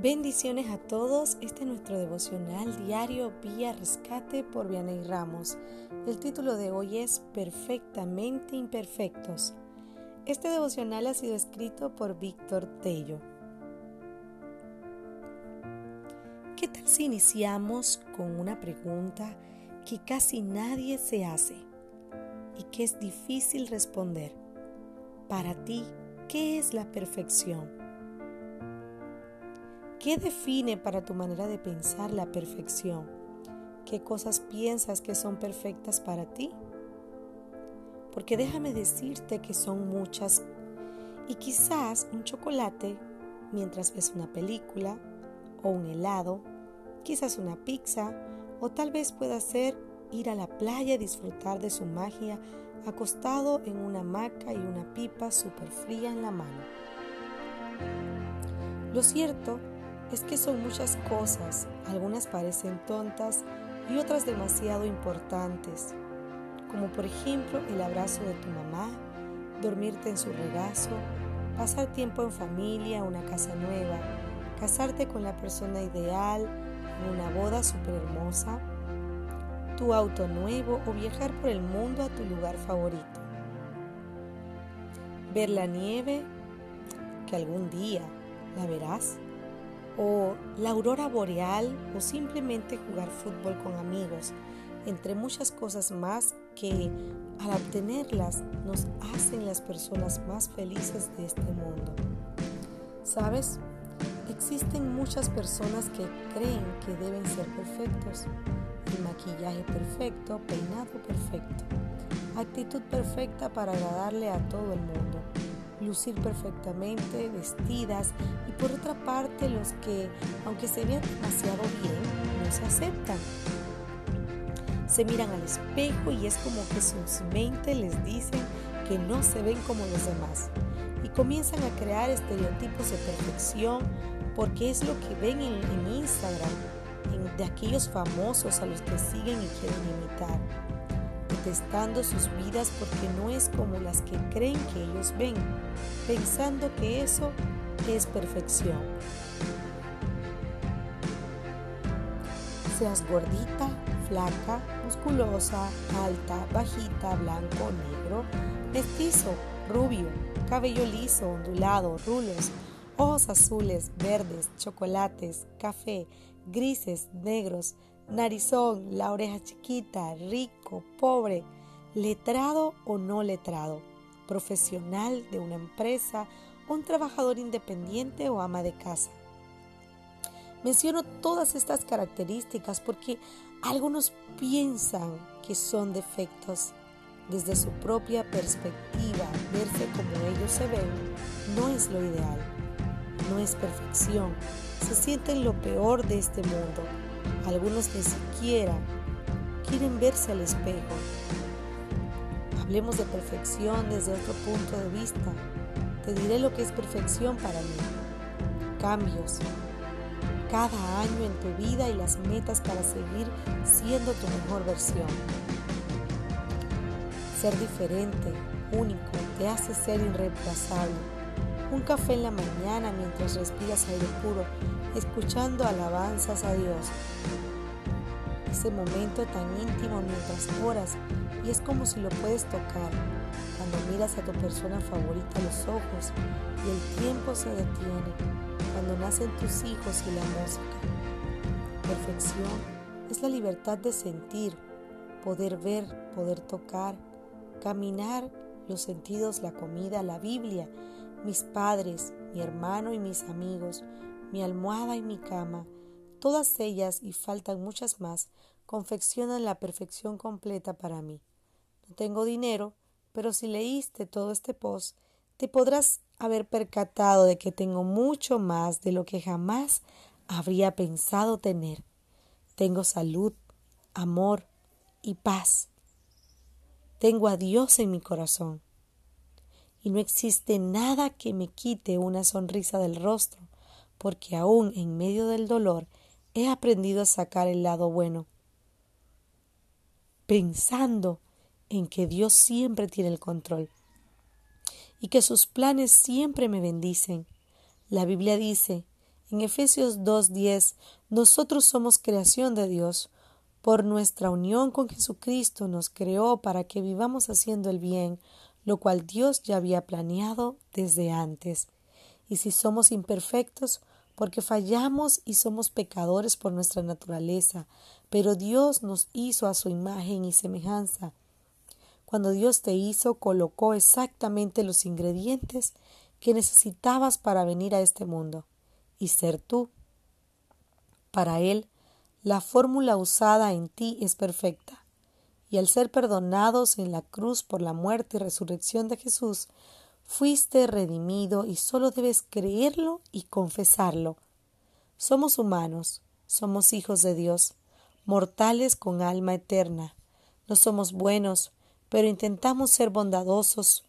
Bendiciones a todos. Este es nuestro devocional diario Vía Rescate por Vianey Ramos. El título de hoy es Perfectamente Imperfectos. Este devocional ha sido escrito por Víctor Tello. ¿Qué tal si iniciamos con una pregunta que casi nadie se hace y que es difícil responder? Para ti, ¿qué es la perfección? ¿Qué define para tu manera de pensar la perfección? ¿Qué cosas piensas que son perfectas para ti? Porque déjame decirte que son muchas y quizás un chocolate mientras ves una película o un helado, quizás una pizza o tal vez pueda ser ir a la playa y disfrutar de su magia acostado en una hamaca y una pipa súper fría en la mano. Lo cierto es que son muchas cosas, algunas parecen tontas y otras demasiado importantes, como por ejemplo el abrazo de tu mamá, dormirte en su regazo, pasar tiempo en familia, una casa nueva, casarte con la persona ideal, una boda súper hermosa, tu auto nuevo o viajar por el mundo a tu lugar favorito. Ver la nieve, que algún día la verás o la aurora boreal o simplemente jugar fútbol con amigos, entre muchas cosas más que al obtenerlas nos hacen las personas más felices de este mundo. ¿Sabes? Existen muchas personas que creen que deben ser perfectos. El maquillaje perfecto, peinado perfecto, actitud perfecta para agradarle a todo el mundo lucir perfectamente vestidas y por otra parte los que, aunque se vean demasiado bien, no se aceptan. Se miran al espejo y es como que sus mentes les dicen que no se ven como los demás y comienzan a crear estereotipos de perfección porque es lo que ven en, Instagram, de aquellos famosos a los que siguen y quieren imitar detestando sus vidas porque no es como las que creen que ellos ven, pensando que eso es perfección. Seas gordita, flaca, musculosa, alta, bajita, blanco, negro, mestizo, rubio, cabello liso, ondulado, rulos, ojos azules, verdes, chocolates, café, grises, negros, narizón, la oreja chiquita, rico, pobre, letrado o no letrado, profesional de una empresa, un trabajador independiente o ama de casa. Menciono todas estas características porque algunos piensan que son defectos. Desde su propia perspectiva, verse como ellos se ven no es lo ideal, no es perfección. Se sienten lo peor de este mundo algunos ni siquiera quieren verse al espejo. Hablemos de perfección desde otro punto de vista. Te diré lo que es perfección para mí. Cambios. Cada año en tu vida y las metas para seguir siendo tu mejor versión. Ser diferente, único, te hace ser irreemplazable. Un café en la mañana mientras respiras aire puro escuchando alabanzas a Dios. Ese momento tan íntimo mientras oras y es como si lo puedes tocar cuando miras a tu persona favorita los ojos y el tiempo se detiene cuando nacen tus hijos y la música. Perfección es la libertad de sentir, poder ver, poder tocar, caminar, los sentidos, la comida, la Biblia, mis padres, mi hermano y mis amigos, mi almohada y mi cama, todas ellas y faltan muchas más, confeccionan la perfección completa para mí. No tengo dinero, pero si leíste todo este post, te podrás haber percatado de que tengo mucho más de lo que jamás habría pensado tener. Tengo salud, amor y paz. Tengo a Dios en mi corazón. Y no existe nada que me quite una sonrisa del rostro porque aún en medio del dolor he aprendido a sacar el lado bueno, pensando en que Dios siempre tiene el control y que sus planes siempre me bendicen. La Biblia dice En Efesios 2.10, nosotros somos creación de Dios. Por nuestra unión con Jesucristo nos creó para que vivamos haciendo el bien, lo cual Dios ya había planeado desde antes. Y si somos imperfectos, porque fallamos y somos pecadores por nuestra naturaleza, pero Dios nos hizo a su imagen y semejanza. Cuando Dios te hizo, colocó exactamente los ingredientes que necesitabas para venir a este mundo y ser tú. Para Él, la fórmula usada en ti es perfecta, y al ser perdonados en la cruz por la muerte y resurrección de Jesús, fuiste redimido y solo debes creerlo y confesarlo. Somos humanos, somos hijos de Dios, mortales con alma eterna. No somos buenos, pero intentamos ser bondadosos,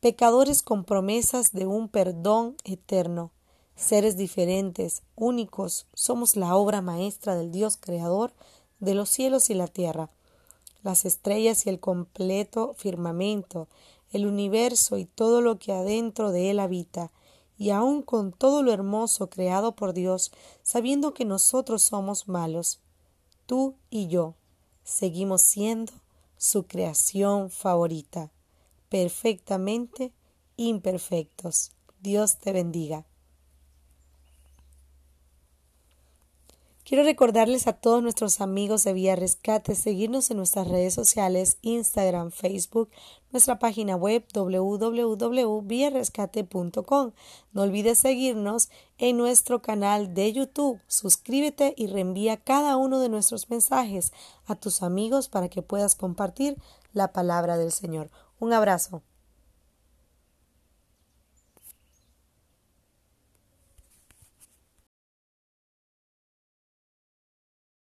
pecadores con promesas de un perdón eterno, seres diferentes, únicos, somos la obra maestra del Dios creador de los cielos y la tierra, las estrellas y el completo firmamento, el universo y todo lo que adentro de él habita, y aun con todo lo hermoso creado por Dios, sabiendo que nosotros somos malos, tú y yo seguimos siendo su creación favorita, perfectamente imperfectos. Dios te bendiga. Quiero recordarles a todos nuestros amigos de Vía Rescate seguirnos en nuestras redes sociales, Instagram, Facebook, nuestra página web www.viarescate.com. No olvides seguirnos en nuestro canal de YouTube. Suscríbete y reenvía cada uno de nuestros mensajes a tus amigos para que puedas compartir la palabra del Señor. Un abrazo.